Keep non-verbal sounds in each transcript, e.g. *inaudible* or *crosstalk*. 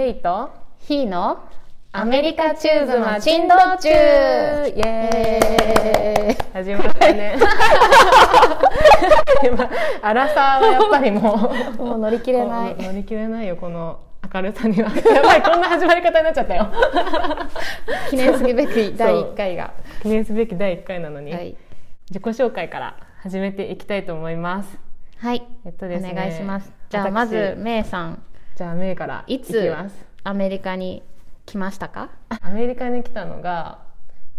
メイとヒーのアメリカチューズの珍道中。イエーイ。始まったね。*laughs* 今アラサーはやっぱりもう。もう乗り切れない。乗り切れないよこの明るさには。やばいこんな始まり方になっちゃったよ。記念すべき第1回が。記念すべき第1回なのに、はい、自己紹介から始めていきたいと思います。はい、えっとですねお願いします。じゃあ私。まずメイさんじゃあメイからいつアメリカに来ましたか？アメリカに来たのが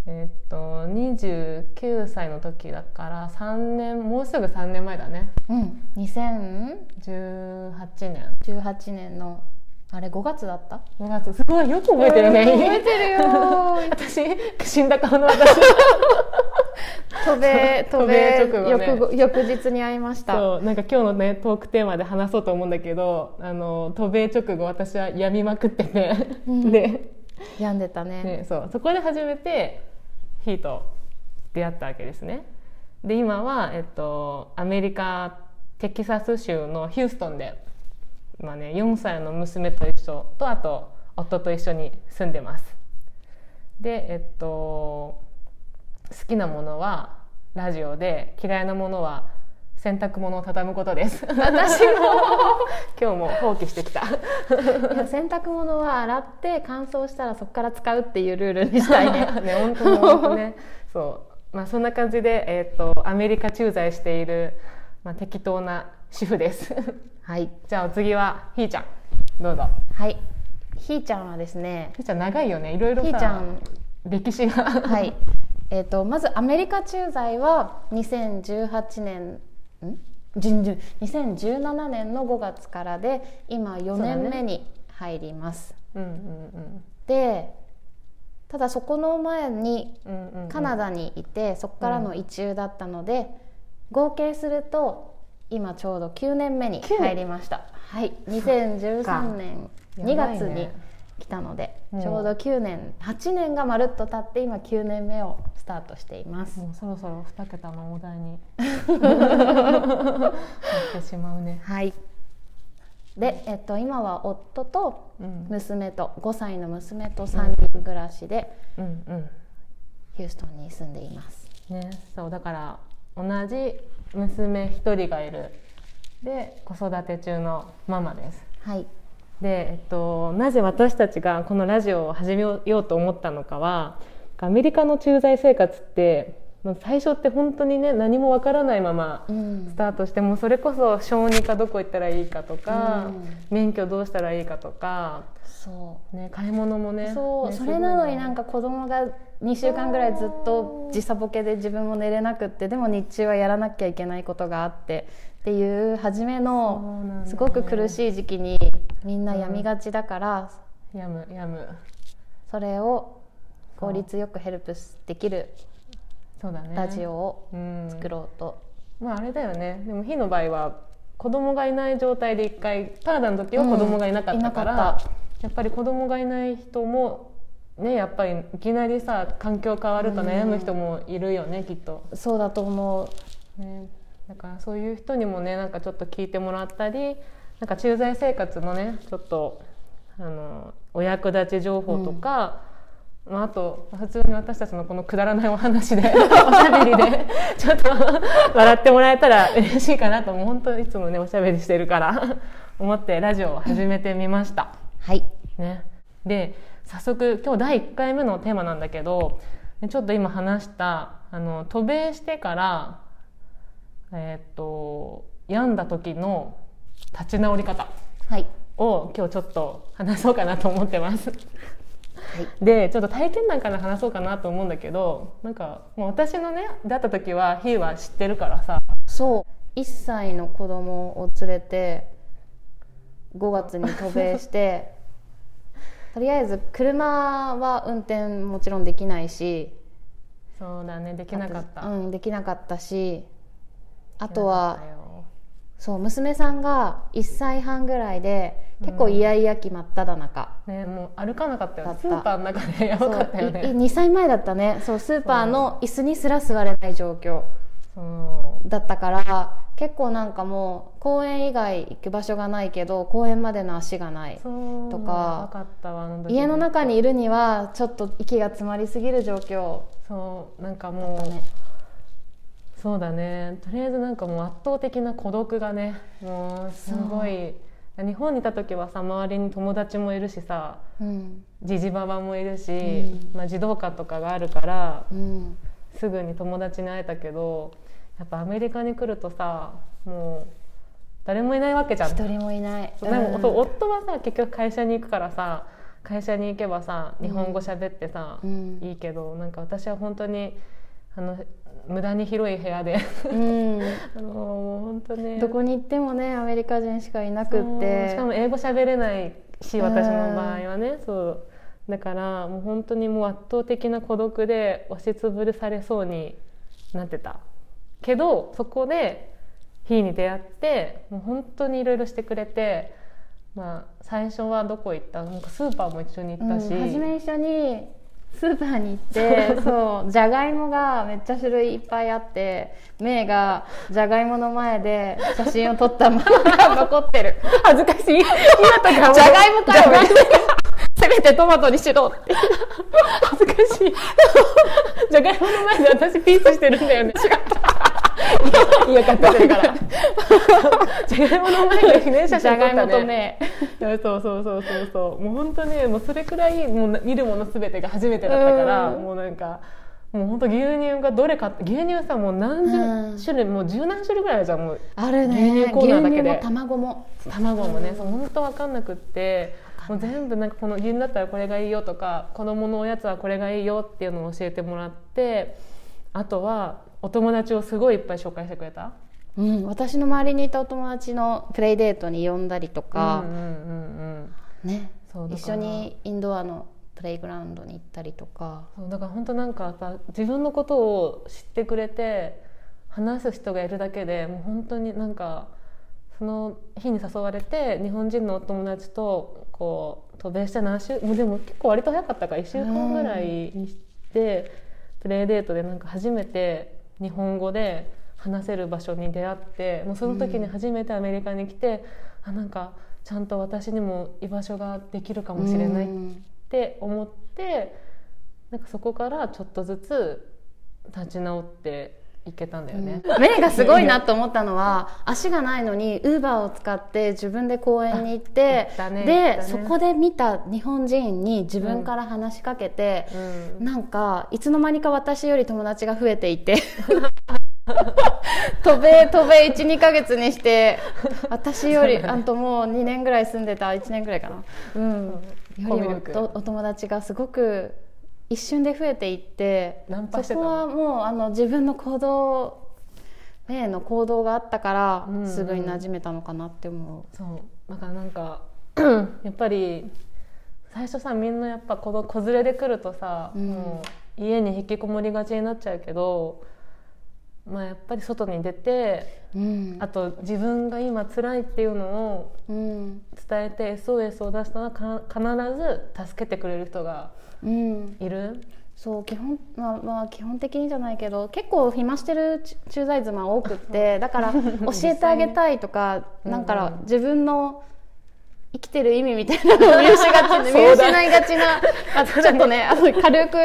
えっと29歳の時だから3年もうすぐ3年前だね。うん。2018 18年。年のあれ5月だった？5月。すごいよく覚えてるね、覚えてるよ *laughs* 私死んだ顔の私渡米渡渡米米直後ね翌日に会いました。そうなんか今日のねトークテーマで話そうと思うんだけどあの渡米直後私は病みまくってて、うん。で、病んでたね。ね、そうそこで初めてヒーと出会ったわけですね。で今は、えっと、アメリカテキサス州のヒューストンで、まあね、4歳の娘と一緒とあと夫と一緒に住んでます。でえっと好きなものはラジオで嫌いなものは洗濯物を畳むことです。私も。*laughs* 今日も放棄してきた。いや洗濯物は洗って乾燥したらそこから使うっていうルールにしたいね。*laughs* ね本当に本当ね。そう。まあそんな感じでえっ、とアメリカ駐在しているまあ適当な主婦です。はい。じゃあお次はひーちゃん。どうぞ。はい。ひーちゃんはですねひーちゃん長いよね。いろいろひさーちゃん。歴史が。はいえー、とまずアメリカ駐在は2018年ん？順々2017年の5月からで今4年目に入ります、うんうんでただそこの前にうんうんうん。うんカナダにいて、そこからの移住だったので、合計すると今ちょうど9年目に入りました。はい。2013年2やばいね来たので、うん。ちょうど9年8年がまるっと経って今9年目をスタートしています、もうそろそろ2桁の大台に *laughs* なってしまうね。はい。で、えっと、今は夫とうん。娘と5歳の娘と3人暮らしでうんうん。ヒューストンに住んでいます。ねそうだから同じ娘1人がいる。で子育て中のママです。はいで、えっと、なぜ私たちがこのラジオを始めようと思ったのかはアメリカの駐在生活ってまあ最初って本当にね何もわからないままうん。スタートしてもうそれこそ小児科どこ行ったらいいかとか、うん。免許どうしたらいいかとか、そう。ね、買い物もねそう、ねそれなのになんか子供が2週間ぐらいずっと時差ボケで自分も寝れなくってでも日中はやらなきゃいけないことがあってっていう初めのすごく苦しい時期にみんな病みがちだから、やむやむ。それを効率よくヘルプできるそうだね。ラジオをうん。作ろうと、まああれだよね。でも火の場合は子供がいない状態で一回カナダの時は子供がいなかったから、うん。いなかった。やっぱり子供がいない人もねやっぱりいきなりさ環境変わると悩む人もいるよね、きっと、そうだと思う。ね、だからそういう人にもねなんかちょっと聞いてもらったりなんか駐在生活のねちょっとあのお役立ち情報とか、まあ、あと普通に私たちのこのくだらないお話で *laughs* おしゃべりでちょっと笑ってもらえたら嬉しいかなともう。本当いつもねおしゃべりしてるから思ってラジオを始めてみました。はい。ね、で早速今日第1回目のテーマなんだけどねちょっと今話したあの渡米してからえーっと病んだ時の立ち直り方はい。を今日ちょっと話そうかなと思ってます。はい。でちょっと体験談から話そうかなと思うんだけどなんかもう私のね出会った時はヒーは知ってるからさ。そう。1歳の子供を連れて5月に渡米して *laughs* とりあえず車は運転もちろんできないしそうだねできなかった。うん、できなかったしあとはそう娘さんが1歳半ぐらいで結構イヤイヤ期真っ只中、ね、もう歩かなかったよだった。スーパーの中でやばかったよね。2歳前だったね。そうスーパーの椅子にすら座れない状況だったから結構なんかもう公園以外行く場所がないけど公園までの足がないとか家の中にいるにはちょっと息が詰まりすぎる状況そう。なんかだもう、ねそうだね。とりあえずなんかもう圧倒的な孤独がねもうすごい。日本にいた時はさ周りに友達もいるしさうん。じじばばもいるし、うん。まあ、児童館とかがあるからうん。すぐに友達に会えたけどやっぱアメリカに来るとさもう誰もいないわけじゃん。一人もいない。そうでも、うん。そう夫はさ結局会社に行くからさ会社に行けばさ日本語喋ってさ、うん。いいけどなんか私は本当にあの無駄に広い部屋で。うん。*laughs* あのもう本当ね。どこに行ってもねアメリカ人しかいなくって。しかも英語喋れないし私の場合はね、そう。だからもう本当にもう圧倒的な孤独で押しつぶれされそうになってた。けどそこでヒーに出会ってもう本当にいろいろしてくれて、まあ、最初はどこ行った？なんかスーパーも一緒に行ったし、うん、初め一緒にスーパーに行ってそう。じゃがいもがめっちゃ種類いっぱいあってメイがじゃがいもの前で写真を撮ったままが残ってる。恥ずかしい。今とかもじゃがいもかよ *laughs* せめてトマトにしろって。恥ずかしい。*laughs* じゃがいもの前で私ピースしてるんだよね。違ったいやカットしてるからじゃがいもの前で記念写真撮ったじゃがいもとねいやそうそうそうそうそうもう本当ねもうそれくらいもう見るものすべてが初めてだったから、うんもうなんかもう本当牛乳がどれか牛乳さもう何十うん種類、もう十何種類ぐらいあるじゃんもうあるね牛乳コーナーだけで牛乳も卵も卵もね、うんそう本当わかんなくってもう全部なんかこの牛乳だったらこれがいいよとか子供のおやつはこれがいいよっていうのを教えてもらってあとはお友達をすごいいっぱい紹介してくれた？うん、私の周りにいたお友達のプレイデートに呼んだりとか。うん、うんうんね。一緒にインドアのプレイグラウンドに行ったりとか。そうだから本当なんかやっぱ自分のことを知ってくれて話す人がいるだけでもう本当になんかその日に誘われて日本人のお友達とこう渡米して何週もうでも結構割と早かったから1週間ぐらいにしてプレイデートでなんか初めて日本語で話せる場所に出会ってもうその時に初めてアメリカに来て、あなんかちゃんと私にも居場所ができるかもしれないって思ってなんかそこからちょっとずつ立ち直っていけたんだよね。メイがすごいなと思ったのは足がないのにウーバーを使って自分で公園に行ってで、ね。そこで見た日本人に自分から話しかけて、うん。なんかいつの間にか私より友達が増えていて。渡米渡米12ヶ月にして私より、あともう2年ぐらい住んでた1年ぐらいかな、うん、よりもお友達がすごく一瞬で増えていってそこはもうあの自分の行動例の行動があったから、うんうんすぐに馴染めたのかなって思そう。だからなんか *clears throat* やっぱり最初さみんなやっぱこの子連れで来るとさ、うん。もう家に引きこもりがちになっちゃうけど、まあ、やっぱり外に出てう、うん。あと自分が今辛いっていうのをうん伝えて SOS を出したらか必ず助けてくれる人がうん、いる。そう基本,、まあまあ、基本的にじゃないけど結構暇してるち駐在妻多くってだから *laughs* 教えてあげたいとかになんかうんうん。自分の生きてる意味みたいなのを見失がち *laughs* 見失いがちな。*laughs* あちょっとねあの軽く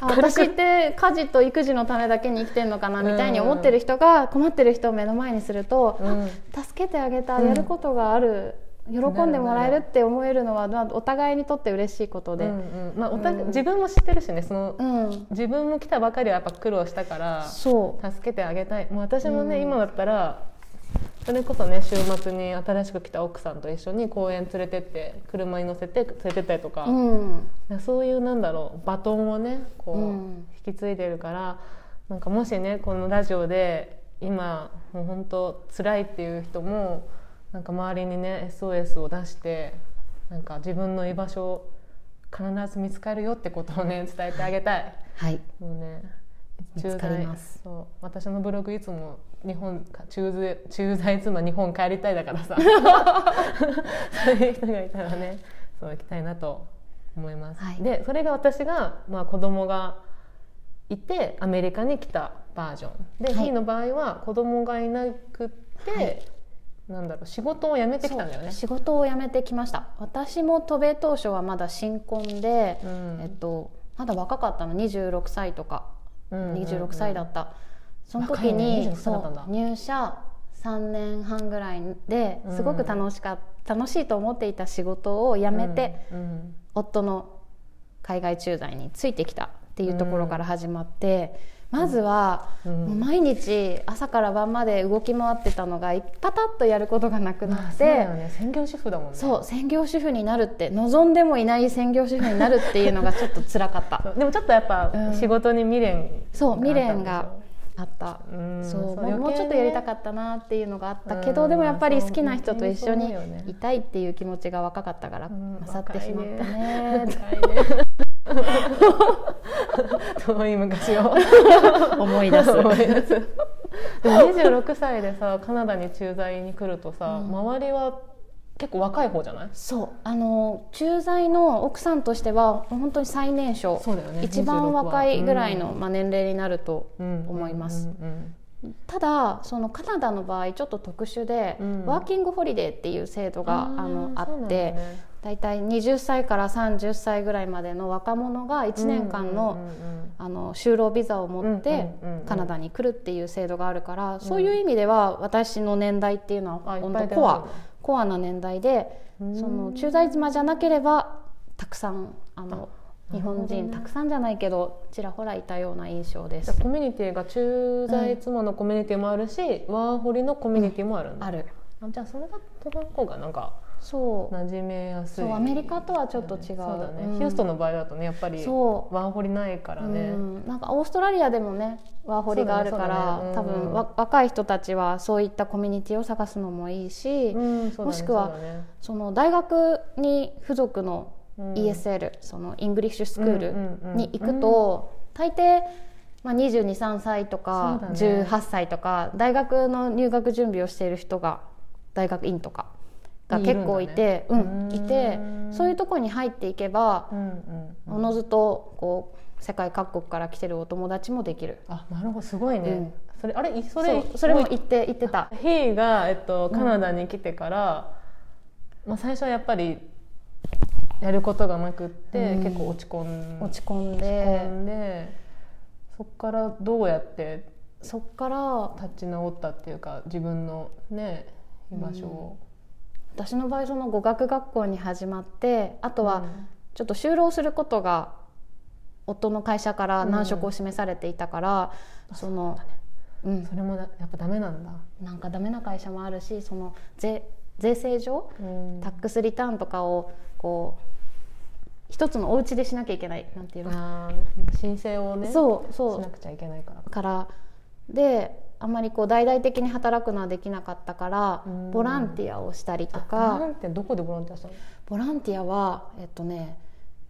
あ私って家事と育児のためだけに生きてるのかなみたいに思ってる人が困ってる人を目の前にすると、うん。助けてあげたうんやることがある、喜んでもらえるって思えるのはまあお互いにとって嬉しいことで。うんうん。まあ、お自分も知ってるしね。その、うん。自分も来たばかりはやっぱ苦労したから助けてあげたい。もう私もね、うん。今だったらそれこそね週末に新しく来た奥さんと一緒に公園連れてって車に乗せて連れてったりとか、うん。そういうなんだろうバトンをねこう、うん。引き継いでるからなんかもしねこのラジオで今もう本当辛いっていう人もなんか周りにね SOS を出してなんか自分の居場所必ず見つかるよってことをね伝えてあげたい。はい。もうね見つかります。そう。私のブログいつも日本か駐在駐在妻日本帰りたいだからさ。*laughs* そういう人がいたらねそう行きたいなと思います、はい。でそれが私が、まあ、子供がいてアメリカに来たバージョン。で、はい。の場合は子供がいなくって、なんだろう仕事を辞めてきたんだよね。仕事を辞めてきました。私も渡米当初はまだ新婚で、うん。えっと、まだ若かったの26歳とか、26歳だった。その時に、ね。26歳だったんだ。そう入社3年半ぐらいですごく楽しかっ楽しいと思っていた仕事を辞めて、うんうん。夫の海外駐在についてきたっていうところから始まって、まずは、毎日朝から晩まで動き回ってたのがパタッとやることがなくなまあって、ね。専業主婦だもんね。そう専業主婦になるって望んでもいない専業主婦になるっていうのがちょっと辛かった。*laughs* でもちょっとやっぱうん。仕事に未練そう未練ががあった。うん。そうもうちょっとやりたかったなっていうのがあったけど、うんでもやっぱり好きな人と一緒にいたいっていう気持ちが若かったからうん。勝ってしまったねね *laughs* *laughs* 遠い昔を。思い出す。*laughs* 思い出す。*laughs* でも26歳でさカナダに駐在に来るとさ、うん。周りは結構若い方じゃない？そう。あの駐在の奥さんとしては本当に最年少。そうだよね。一番若いぐらいの、うん。まあ、年齢になるとうん。思います。うんうんただそのカナダの場合ちょっと特殊で、うん。ワーキングホリデーっていう制度があのあって、ねだいたい20歳から30歳ぐらいまでの若者が1年間の,、あの就労ビザを持ってカナダに来るっていう制度があるから、そういう意味では私の年代っていうのあはい本当コアコアな年代でうん。その駐在妻じゃなければたくさんあのあ日本なるほどね。人たくさんじゃないけどちらほらいたような印象です。コミュニティが駐在妻のコミュニティもあるし、ワーホリのコミュニティもあるんだ、ある。あじゃあそれがその方がなんかそう。馴染めやすい。そうアメリカとはちょっと違う。そうだね、うん。ヒューストンの場合だとねやっぱりそう。ワーホリないからね、うん、なんかオーストラリアでもねワーホリがあるから、ねね。うん多分わ若い人たちはそういったコミュニティを探すのもいいし、もしくはその大学に付属のうん ESL、その English school うんうんうん。に行くと、大抵、まあ、223歳とか、そうだね。18歳とか大学の入学準備をしている人が大学院とかが結構いていねうん。いてうんそういうところに入っていけばうんうん。うんおのずとこう世界各国から来てるお友達もできる。あなるほどすごいね、うん。それあれいそそれうそれも言って言ってた。ヒーが、えっと、カナダに来てから、まあ、最初はやっぱりやることがなくって、うん。結構落ち込ん落ち込んで。込んでそこからどうやってそっから立ち直ったっていうか自分のね居場所を、私の場合その語学学校に始まってあとはうん。ちょっと就労することが夫の会社から難色を示されていたから、そのうん。それもだやっぱダメなんだ、なんかダメな会社もあるしその税税制上うん。タックスリターンとかをこう一つのお家でしなきゃいけないなんていうの、申請をねそうそう。しなくちゃいけないから。からであんまりこう大々的に働くのはできなかったからうん。ボランティアをしたりとボかランティアどこでボランティアしたの？ボランティアはえっとね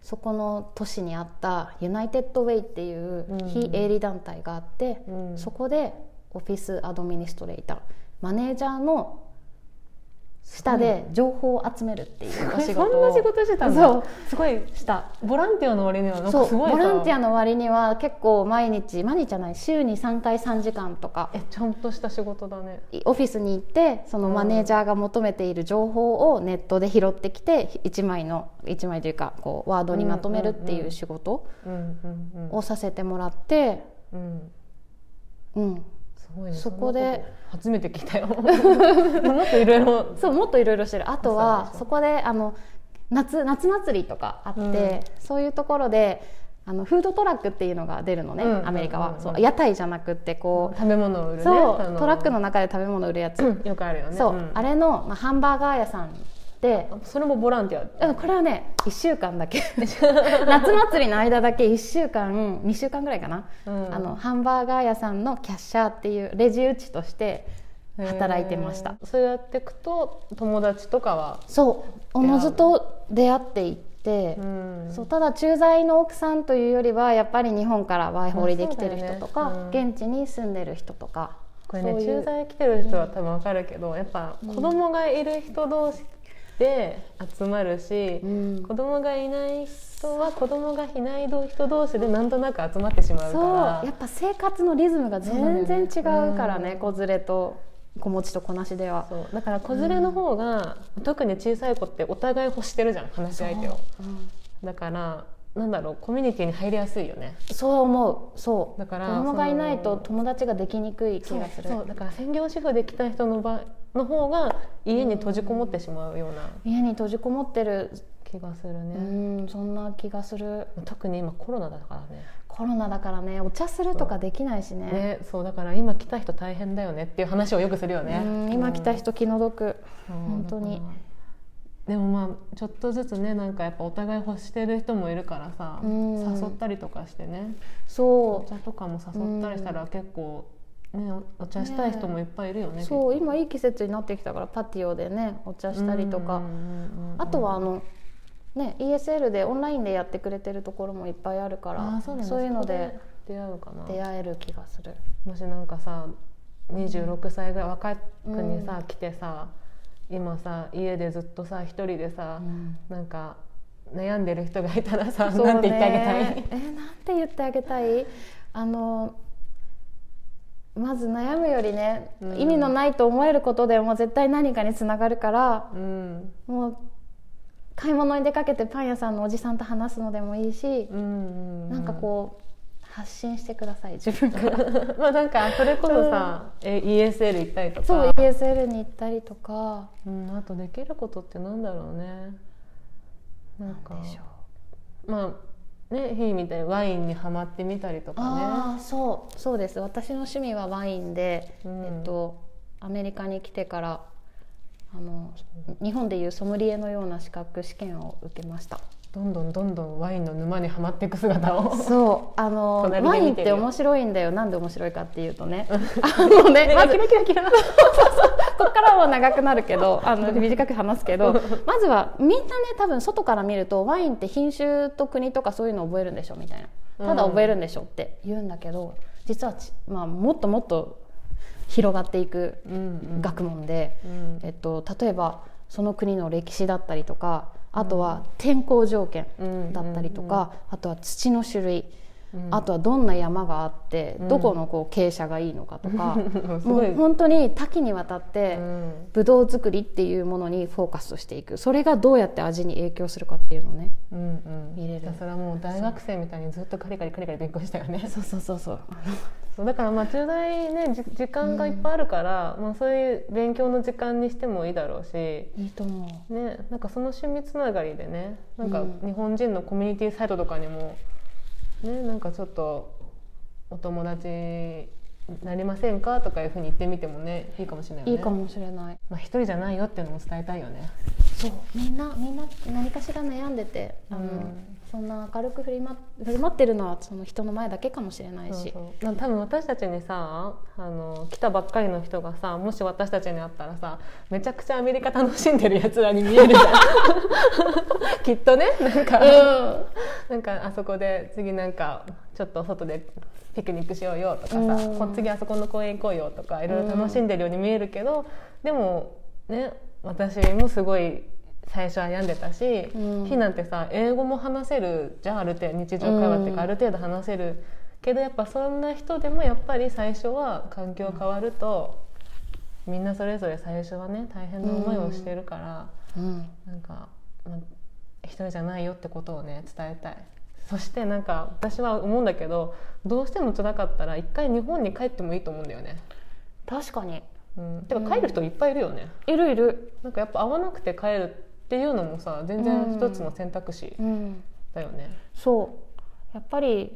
そこの都市にあったユナイテッドウェイっていううん。非営利団体があって、うん。そこでオフィスアドミニストレーターマネージャーの下で情報を集めるっていうお仕事を。そんな仕事してたんだ。すごいしたボランティアの割にはなんかすごい。さボランティアの割には結構毎日毎日じゃない週に3回3時間とか。えちゃんとした仕事だね。オフィスに行ってそのマネージャーが求めている情報をネットで拾ってきて1枚の1枚というかこうワードにまとめるっていう仕事をさせてもらって、うん。うん、すごいね。そこで初めて聞いたよ。*laughs* もっといろいろそうもっといろいろしてる。あとはそこであの夏夏祭りとかあって、うん。そういうところであのフードトラックっていうのが出るのね、うん。アメリカは、うんうんそう屋台じゃなくってこう、食べ物を売るね。そうトラックの中で食べ物売るやつ、よくあるよね。そう、ん。あれの、まあ、ハンバーガー屋さんでそれもボランティア？うんこれはね1週間だけ。*laughs* 夏祭りの間だけ1週間2週間ぐらいかな、うん。あのハンバーガー屋さんのキャッシャーっていうレジ打ちとして働いてました。そうやっていくと友達とかは？そう。おのずと出会っていって、うん。そうただ駐在の奥さんというよりはやっぱり日本からワイホリで来てる人とか、うん。現地に住んでる人とかこれね駐在来てる人は多分わかるけどやっぱ子供がいる人同士で集まるし、うん。子供がいない人は子供がいない人同士でなんとなく集まってしまうそう。からやっぱ生活のリズムが全然違うからねうん。子連れと子持ちと子なしでは。そう。だから子連れの方が、特に小さい子ってお互い欲してるじゃん話し相手を。う。ん。だからなんだろうコミュニティに入りやすいよね。そう思う。そう。だから子供がいないと友達ができにくい気がする。そう。だから専業主婦で来た人の場の方が家に閉じこもってしまうような家に閉じこもってる。気がするうね、んそんな気がする。特に今コロナだからね。コロナだからね。お茶するとかできないしね。ねそうだから今来た人大変だよねっていう話をよくするよね。うん今来た人気の毒。うん。本当に。でもまあちょっとずつねなんかやっぱお互い欲してる人もいるからさ、うん。誘ったりとかしてね。おそう。茶とかも誘ったりしたら結構、ね、おお茶したい人もいっぱいいるよねそう今いい季節になってきたからパティオでねお茶したりとか、うんうんうんうんあとはあのね ESL でオンラインでやってくれてるところもいっぱいあるからそうなんだ。いうので出会うかな。出会える気がする。もしなんかさ26歳ぐらい若くにさ、来てさ今さ家でずっとさ一人でさ、なんか悩んでる人がいたらさ、そうね。なんて言ってあげたい？えーなんて言ってあげたい？あのまず悩むよりね、うん。意味のないと思えることでも絶対何かにつながるからうん。もう買い物に出かけてパン屋さんのおじさんと話すのでもいいし、うんなんかこう発信してください自分から。*laughs* まあなんかそれこそさ、え ESL 行ったりとか。そう ESL に行ったりとか。うん、あとできることってなんだろうね。なんか。でしょう。まあねひーみたいにワインにはまってみたりとかああそう。そうです。私の趣味はワインで、うん。えっとアメリカに来てからあの日本でいうソムリエのような資格試験を受けましたどんどんどんどんワインの沼にはまっていく姿をそうあのワインってて面白いんだよなんで面白いかっていうとね。あのね *laughs* まずキラキラキラここからは長くなるけどあの短く話すけどまずはみんなね多分外から見るとワインって品種と国とかそういうの覚えるんでしょみたいな。ただ覚えるんでしょって言うんだけど実はち、まあ、もっともっと広がっていくうんうん。学問で、うん。えっと、例えばその国の歴史だったりとかあとは天候条件だったりとか、あとは土の種類、うんあとはどんな山があって、うん。どこのこう傾斜がいいのかとか *laughs* もう本当に多岐にわたって、うん。ブドウ作りっていうものにフォーカスしていく。それがどうやって味に影響するかっていうのをねうんうん。見れる。それはもう大学生みたいにずっとカリカリカリカリ勉強したよね。*laughs* そうそうそうそう。*laughs* そうだからまあ駐在ねじ時間がいっぱいあるから、まあ、そういう勉強の時間にしてもいいだろうし。いいと思う。ね、なんかその趣味つながりでねなんかうん。日本人のコミュニティサイトとかにも、ね、なんかちょっとお友達になりませんかとかいうふうに言ってみてもねいいかもしれないよね。いいかもしれない。まあ、一人じゃないよっていうのも伝えたいよね。そう。みんなみんな何かしら悩んでてあの、うんそんな明るく振り,、ま、振る舞ってるのはその人の前だけかもしれないし。そう多分私たちにさあの来たばっかりの人がさもし私たちに会ったらさめちゃくちゃアメリカ楽しんでるやつらに見えるじゃん。*laughs* きっとねなんか、なんかあそこで次なんかちょっと外でピクニックしようよとかさ、うん。こ次あそこの公園行こうよとかいろいろ楽しんでるように見えるけど、でもね私もすごい最初は病んでたし、うん。ひなんてさ英語も話せるじゃんある程度日常会話っていうか、うん。ある程度話せるけどやっぱそんな人でもやっぱり最初は環境変わると、みんなそれぞれ最初はね大変な思いをしてるから。うん。なんか、まあ、一人じゃないよってことをね伝えたい。そしてなんか私は思うんだけどどうしても辛かったら一回日本に帰ってもいいと思うんだよね、確かに。うん、てか帰る人いっぱいいるよね、いるいる、なんかやっぱ会わなくて帰るっていうのもさ全然一つの選択肢うん、だよね、そう。やっぱり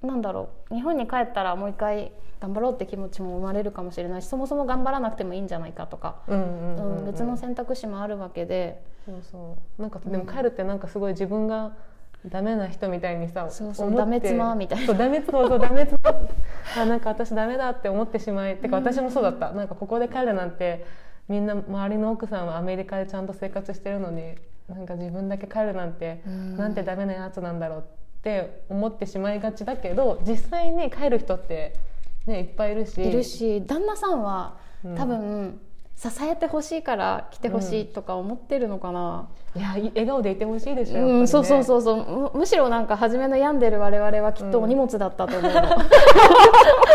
なんだろう。日本に帰ったらもう一回頑張ろうって気持ちも生まれるかもしれないしそもそも頑張らなくてもいいんじゃないかとか、うんうんうんうん。うん別の選択肢もあるわけで。そうそう。なんかでも帰るってなんかすごい自分がダメな人みたいにさそうそうダメ妻みたいな。そうダメそうそうダメ妻。あなんか私ダメだって思ってしまいてか私もそうだった。なんかここで帰るなんてみんな周りの奥さんはアメリカでちゃんと生活してるのになんか自分だけ帰るなんて、うん。なんてダメなやつなんだろうって思ってしまいがちだけど実際に帰る人って、ね、いっぱいいるし。いるし旦那さんはうん。多分、支えてほしいから来てほしいとか思ってるのかな、いやい笑顔でいてほしいでしょ、ね。うん、そうそうそうそう。むむしろなんか初めの病んでる我々はきっとお荷物だったと思うの、*laughs*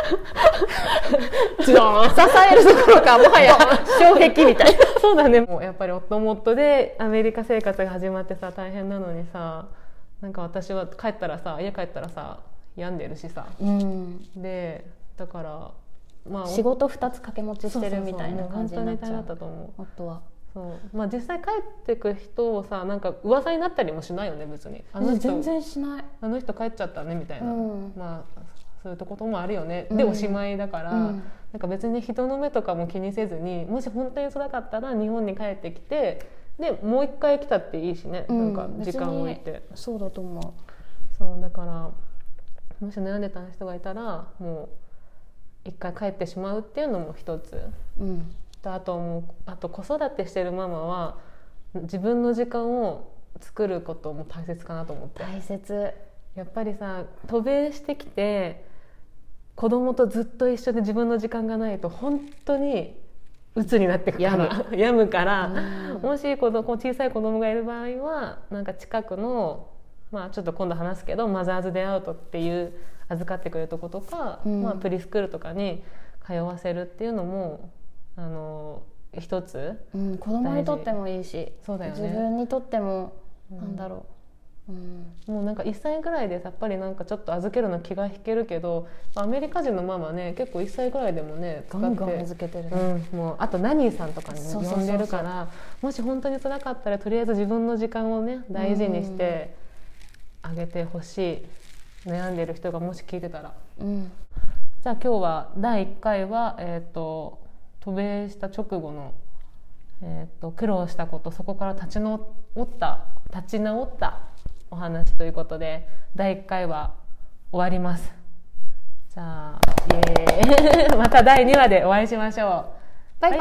ズドーン支えるどころかもはや *laughs* 障壁みたい。な *laughs* そうだね。もうやっぱり夫も夫でアメリカ生活が始まってさ大変なのにさなんか私は帰ったらさ家帰ったらさ病んでるしさ。うん。でだからまあ仕事2つ掛け持ちしてるみたいな感じになっちゃう。夫は。そう。まあ実際帰ってく人をさなんか噂になったりもしないよね別に。あの人。全然しない。あの人帰っちゃったねみたいな、うん。まあそういうこともあるよね、うん。でおしまいだから、うん。なんか別に人の目とかも気にせずにもし本当に辛かったら日本に帰ってきてでもう一回来たっていいしね、うん。なんか時間を置いて。そうだと思う。そうだからもし悩んでた人がいたらもう一回帰ってしまうっていうのも一つ。うん。とあともうあと子育てしてるママは自分の時間を作ることも大切かなと思って。大切。やっぱりさ渡米してきて子供とずっと一緒で自分の時間がないと本当に鬱になってくから病む。*laughs* から、うん。もし子供小さい子供がいる場合はなんか近くの、まあ、ちょっと今度話すけどマザーズ・デイ・アウトっていう預かってくれるとことか、うん。まあ、プリスクールとかに通わせるっていうのもあの一つうん、子供にとってもいいしそうだよね。自分にとっても、うんなんだろう、うん、もうなんか1歳ぐらいでやっぱりなんかちょっと預けるの気が引けるけどアメリカ人のママね結構1歳ぐらいでもね使ってガンガン預けてるね、うん、もうあとナニーさんとかにそうそうそうそう。呼んでるからもし本当に辛かったらとりあえず自分の時間をね大事にしてあげてほしい。悩んでる人がもし聞いてたら。うん。じゃあ今日は第1回は、えー、と渡米した直後の、えー、と苦労したことそこから立ち直った立ち直ったお話ということで第1回は終わります。じゃあイエーイ。*laughs* また第2話でお会いしましょう。バイバイ